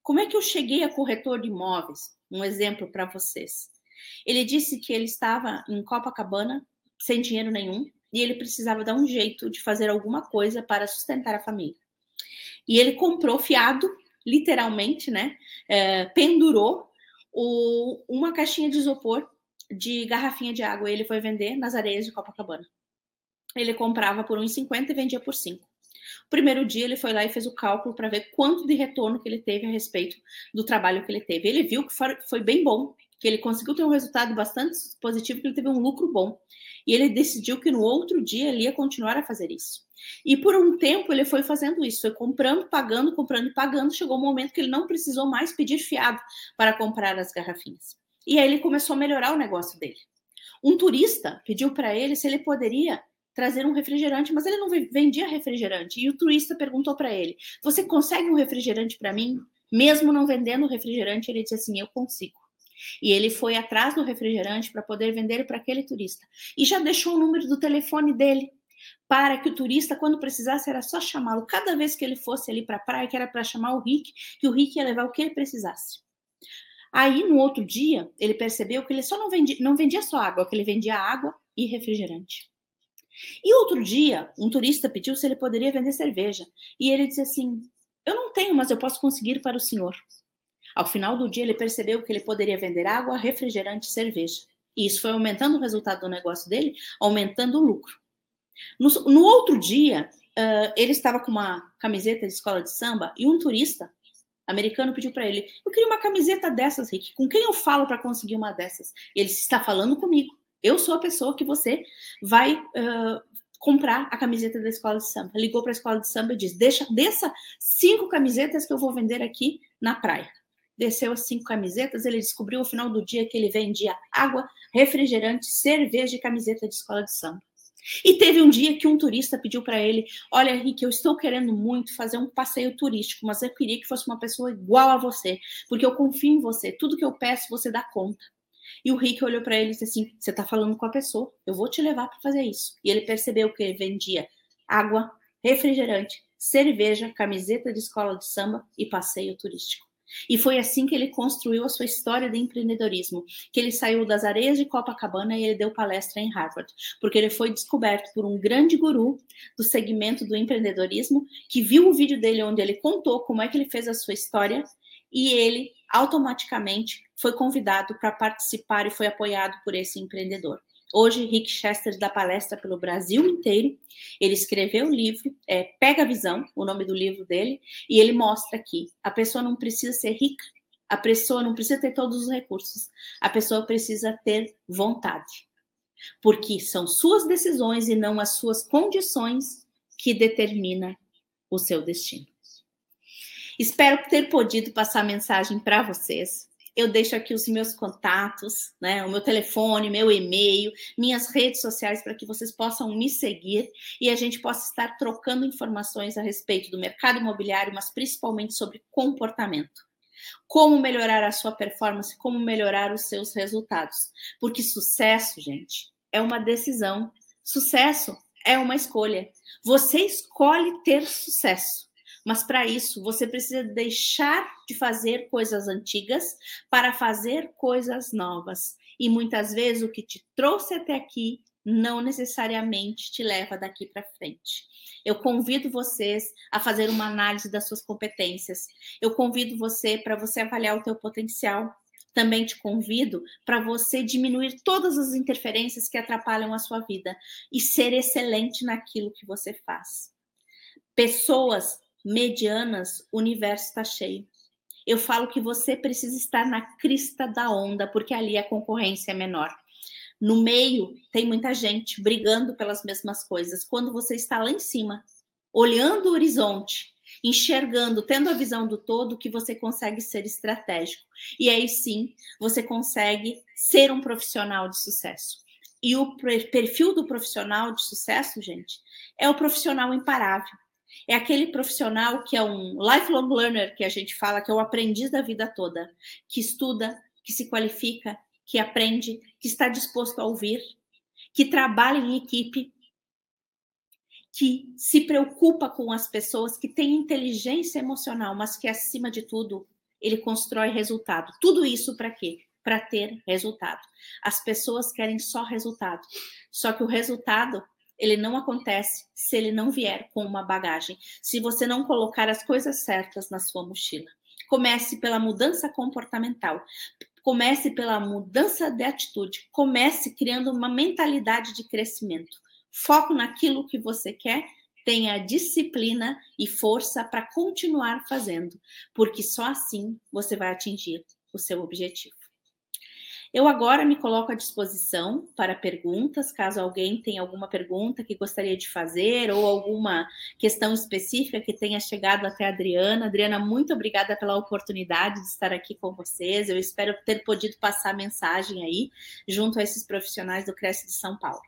Como é que eu cheguei a corretor de imóveis? Um exemplo para vocês. Ele disse que ele estava em Copacabana sem dinheiro nenhum e ele precisava dar um jeito de fazer alguma coisa para sustentar a família. E ele comprou fiado literalmente, né? É, pendurou o, uma caixinha de isopor de garrafinha de água. Ele foi vender nas areias de Copacabana. Ele comprava por 1,50 e vendia por 5. O primeiro dia ele foi lá e fez o cálculo para ver quanto de retorno que ele teve a respeito do trabalho que ele teve. Ele viu que foi bem bom, que ele conseguiu ter um resultado bastante positivo, que ele teve um lucro bom. E ele decidiu que no outro dia ele ia continuar a fazer isso. E por um tempo ele foi fazendo isso, foi comprando, pagando, comprando e pagando. Chegou um momento que ele não precisou mais pedir fiado para comprar as garrafinhas. E aí ele começou a melhorar o negócio dele. Um turista pediu para ele se ele poderia trazer um refrigerante, mas ele não vendia refrigerante. E o turista perguntou para ele: Você consegue um refrigerante para mim? Mesmo não vendendo refrigerante, ele disse assim: Eu consigo. E ele foi atrás do refrigerante para poder vender para aquele turista. E já deixou o número do telefone dele para que o turista, quando precisasse, era só chamá-lo. Cada vez que ele fosse ali para a praia, que era para chamar o Rick, que o Rick ia levar o que ele precisasse. Aí, no outro dia, ele percebeu que ele só não vendia, não vendia só água, que ele vendia água e refrigerante. E outro dia, um turista pediu se ele poderia vender cerveja. E ele disse assim: Eu não tenho, mas eu posso conseguir para o senhor. Ao final do dia, ele percebeu que ele poderia vender água, refrigerante e cerveja. E isso foi aumentando o resultado do negócio dele, aumentando o lucro. No, no outro dia, uh, ele estava com uma camiseta de escola de samba e um turista americano pediu para ele: Eu queria uma camiseta dessas, Rick. Com quem eu falo para conseguir uma dessas? E ele está falando comigo. Eu sou a pessoa que você vai uh, comprar a camiseta da escola de samba. Ligou para a escola de samba e disse: Deixa, desça cinco camisetas que eu vou vender aqui na praia desceu as cinco camisetas, ele descobriu ao final do dia que ele vendia água, refrigerante, cerveja e camiseta de escola de samba. E teve um dia que um turista pediu para ele: Olha, Henrique, eu estou querendo muito fazer um passeio turístico, mas eu queria que fosse uma pessoa igual a você, porque eu confio em você. Tudo que eu peço, você dá conta. E o Rick olhou para ele e disse assim: Você está falando com a pessoa, eu vou te levar para fazer isso. E ele percebeu que ele vendia água, refrigerante, cerveja, camiseta de escola de samba e passeio turístico. E foi assim que ele construiu a sua história de empreendedorismo, que ele saiu das areias de Copacabana e ele deu palestra em Harvard, porque ele foi descoberto por um grande guru do segmento do empreendedorismo, que viu o vídeo dele onde ele contou como é que ele fez a sua história e ele automaticamente foi convidado para participar e foi apoiado por esse empreendedor. Hoje, Rick Chester dá palestra pelo Brasil inteiro. Ele escreveu o livro, é, Pega a Visão, o nome do livro dele, e ele mostra que a pessoa não precisa ser rica, a pessoa não precisa ter todos os recursos, a pessoa precisa ter vontade. Porque são suas decisões e não as suas condições que determina o seu destino. Espero ter podido passar a mensagem para vocês eu deixo aqui os meus contatos, né, o meu telefone, meu e-mail, minhas redes sociais para que vocês possam me seguir e a gente possa estar trocando informações a respeito do mercado imobiliário, mas principalmente sobre comportamento. Como melhorar a sua performance, como melhorar os seus resultados. Porque sucesso, gente, é uma decisão. Sucesso é uma escolha. Você escolhe ter sucesso. Mas para isso, você precisa deixar de fazer coisas antigas para fazer coisas novas. E muitas vezes o que te trouxe até aqui não necessariamente te leva daqui para frente. Eu convido vocês a fazer uma análise das suas competências. Eu convido você para você avaliar o teu potencial. Também te convido para você diminuir todas as interferências que atrapalham a sua vida e ser excelente naquilo que você faz. Pessoas medianas, o universo está cheio. Eu falo que você precisa estar na crista da onda, porque ali a concorrência é menor. No meio tem muita gente brigando pelas mesmas coisas. Quando você está lá em cima, olhando o horizonte, enxergando, tendo a visão do todo, que você consegue ser estratégico. E aí sim, você consegue ser um profissional de sucesso. E o perfil do profissional de sucesso, gente, é o profissional imparável é aquele profissional que é um lifelong learner, que a gente fala, que é o aprendiz da vida toda, que estuda, que se qualifica, que aprende, que está disposto a ouvir, que trabalha em equipe, que se preocupa com as pessoas, que tem inteligência emocional, mas que, acima de tudo, ele constrói resultado. Tudo isso para quê? Para ter resultado. As pessoas querem só resultado. Só que o resultado ele não acontece se ele não vier com uma bagagem, se você não colocar as coisas certas na sua mochila. Comece pela mudança comportamental. Comece pela mudança de atitude. Comece criando uma mentalidade de crescimento. Foco naquilo que você quer, tenha disciplina e força para continuar fazendo, porque só assim você vai atingir o seu objetivo. Eu agora me coloco à disposição para perguntas, caso alguém tenha alguma pergunta que gostaria de fazer ou alguma questão específica que tenha chegado até a Adriana. Adriana, muito obrigada pela oportunidade de estar aqui com vocês. Eu espero ter podido passar a mensagem aí junto a esses profissionais do Cresce de São Paulo.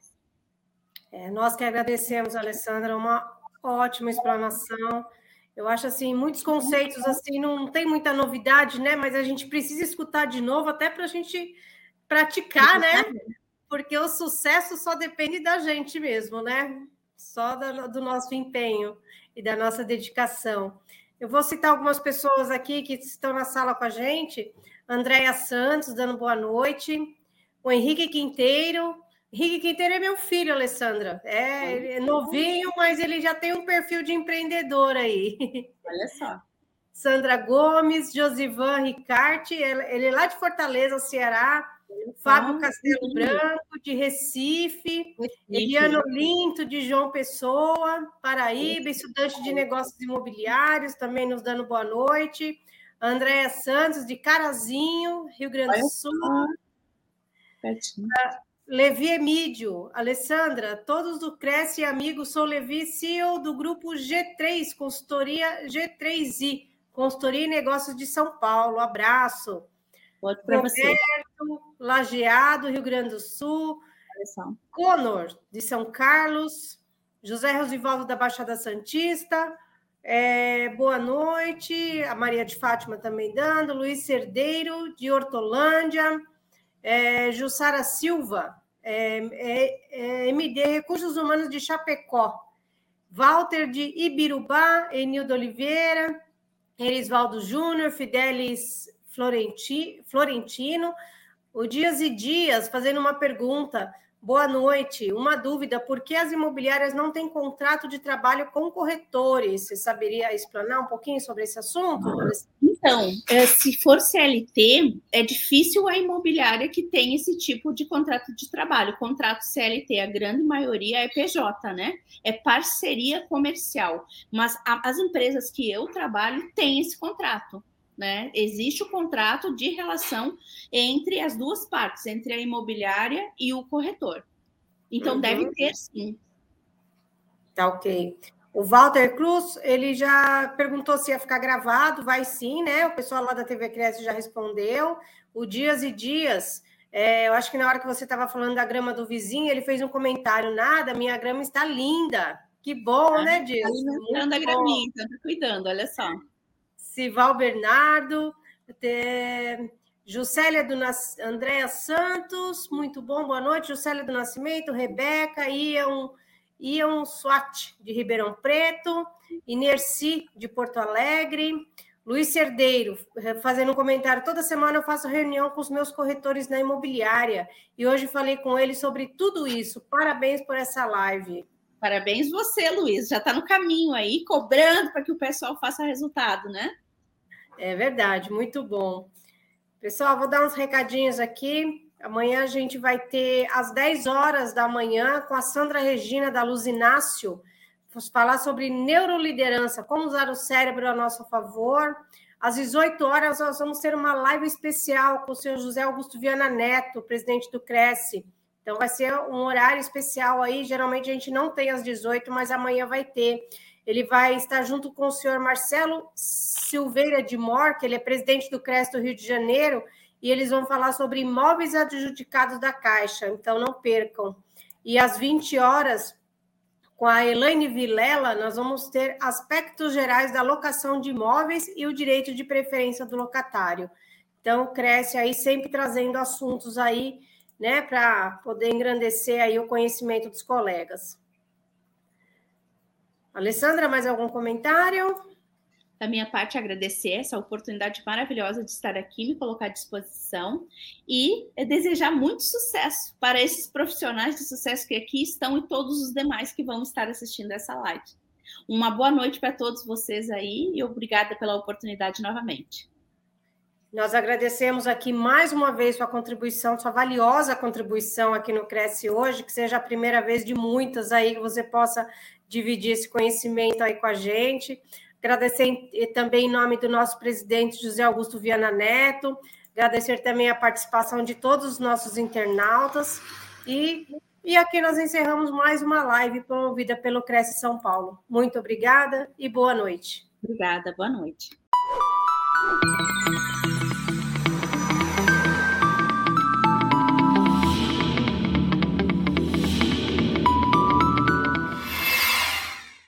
É, nós que agradecemos, Alessandra, uma ótima explanação Eu acho assim, muitos conceitos assim não tem muita novidade, né? Mas a gente precisa escutar de novo até para a gente praticar, né? Porque o sucesso só depende da gente mesmo, né? Só do nosso empenho e da nossa dedicação. Eu vou citar algumas pessoas aqui que estão na sala com a gente. Andréia Santos, dando boa noite. O Henrique Quinteiro. Henrique Quinteiro é meu filho, Alessandra. É, ele é novinho, mas ele já tem um perfil de empreendedor aí. Olha só. Sandra Gomes, Josivan Ricarte, ele é lá de Fortaleza, Ceará. Fábio Castelo Branco, de Recife, Eliano Linto, de João Pessoa, Paraíba, estudante de negócios imobiliários, também nos dando boa noite. Andréia Santos, de Carazinho, Rio Grande do Sul. Uh, Levi Emídio, Alessandra, todos do Cresce Amigos, sou Levi, CEO do grupo G3, consultoria G3I, consultoria e negócios de São Paulo. Abraço. Outro para você. Lajeado, Rio Grande do Sul. Conor, de São Carlos. José Rosivaldo, da Baixada Santista. É, boa noite. A Maria de Fátima também dando. Luiz Cerdeiro, de Hortolândia. É, Jussara Silva, é, é, é MD Recursos Humanos de Chapecó. Walter de Ibirubá, Enildo Oliveira, Erisvaldo Júnior, Fidelis Florenti, Florentino. O Dias e Dias fazendo uma pergunta. Boa noite. Uma dúvida: por que as imobiliárias não têm contrato de trabalho com corretores? Você saberia explanar um pouquinho sobre esse assunto? Então, é, se for CLT, é difícil a imobiliária que tem esse tipo de contrato de trabalho. Contrato CLT, a grande maioria é PJ, né? É parceria comercial. Mas as empresas que eu trabalho têm esse contrato. Né? Existe o contrato de relação entre as duas partes, entre a imobiliária e o corretor. Então, uhum. deve ter sim. Tá ok. O Walter Cruz, ele já perguntou se ia ficar gravado, vai sim, né? O pessoal lá da TV Cresce já respondeu. O Dias e Dias, é, eu acho que na hora que você estava falando da grama do vizinho, ele fez um comentário: nada, minha grama está linda. Que bom, ah, né, Dias? Tá alimentando a graminha, então tá cuidando, olha só. Sival Bernardo, até Juscelia do Nas... Andréa Santos, muito bom, boa noite. Juscelia do Nascimento, Rebeca, Ian, Ian Swat, de Ribeirão Preto, Inerci, de Porto Alegre, Luiz Cerdeiro, fazendo um comentário. Toda semana eu faço reunião com os meus corretores na imobiliária e hoje falei com eles sobre tudo isso. Parabéns por essa live. Parabéns você, Luiz. Já está no caminho aí, cobrando para que o pessoal faça resultado, né? É verdade, muito bom. Pessoal, vou dar uns recadinhos aqui. Amanhã a gente vai ter às 10 horas da manhã com a Sandra Regina da Luzinácio. Vamos falar sobre neuroliderança, como usar o cérebro a nosso favor. Às 18 horas nós vamos ter uma live especial com o senhor José Augusto Viana Neto, presidente do Cresce. Então vai ser um horário especial aí. Geralmente a gente não tem às 18, mas amanhã vai ter. Ele vai estar junto com o senhor Marcelo Silveira de Mor, que ele é presidente do CRES do Rio de Janeiro, e eles vão falar sobre imóveis adjudicados da Caixa, então não percam. E às 20 horas, com a Elaine Vilela, nós vamos ter aspectos gerais da locação de imóveis e o direito de preferência do locatário. Então, cresce aí sempre trazendo assuntos aí, né, para poder engrandecer aí o conhecimento dos colegas. Alessandra, mais algum comentário? Da minha parte, agradecer essa oportunidade maravilhosa de estar aqui, me colocar à disposição e desejar muito sucesso para esses profissionais de sucesso que aqui estão e todos os demais que vão estar assistindo essa live. Uma boa noite para todos vocês aí e obrigada pela oportunidade novamente. Nós agradecemos aqui mais uma vez sua contribuição, sua valiosa contribuição aqui no Cresce hoje, que seja a primeira vez de muitas aí que você possa dividir esse conhecimento aí com a gente. Agradecer também em nome do nosso presidente José Augusto Viana Neto, agradecer também a participação de todos os nossos internautas e, e aqui nós encerramos mais uma live promovida pelo Cresce São Paulo. Muito obrigada e boa noite. Obrigada, boa noite.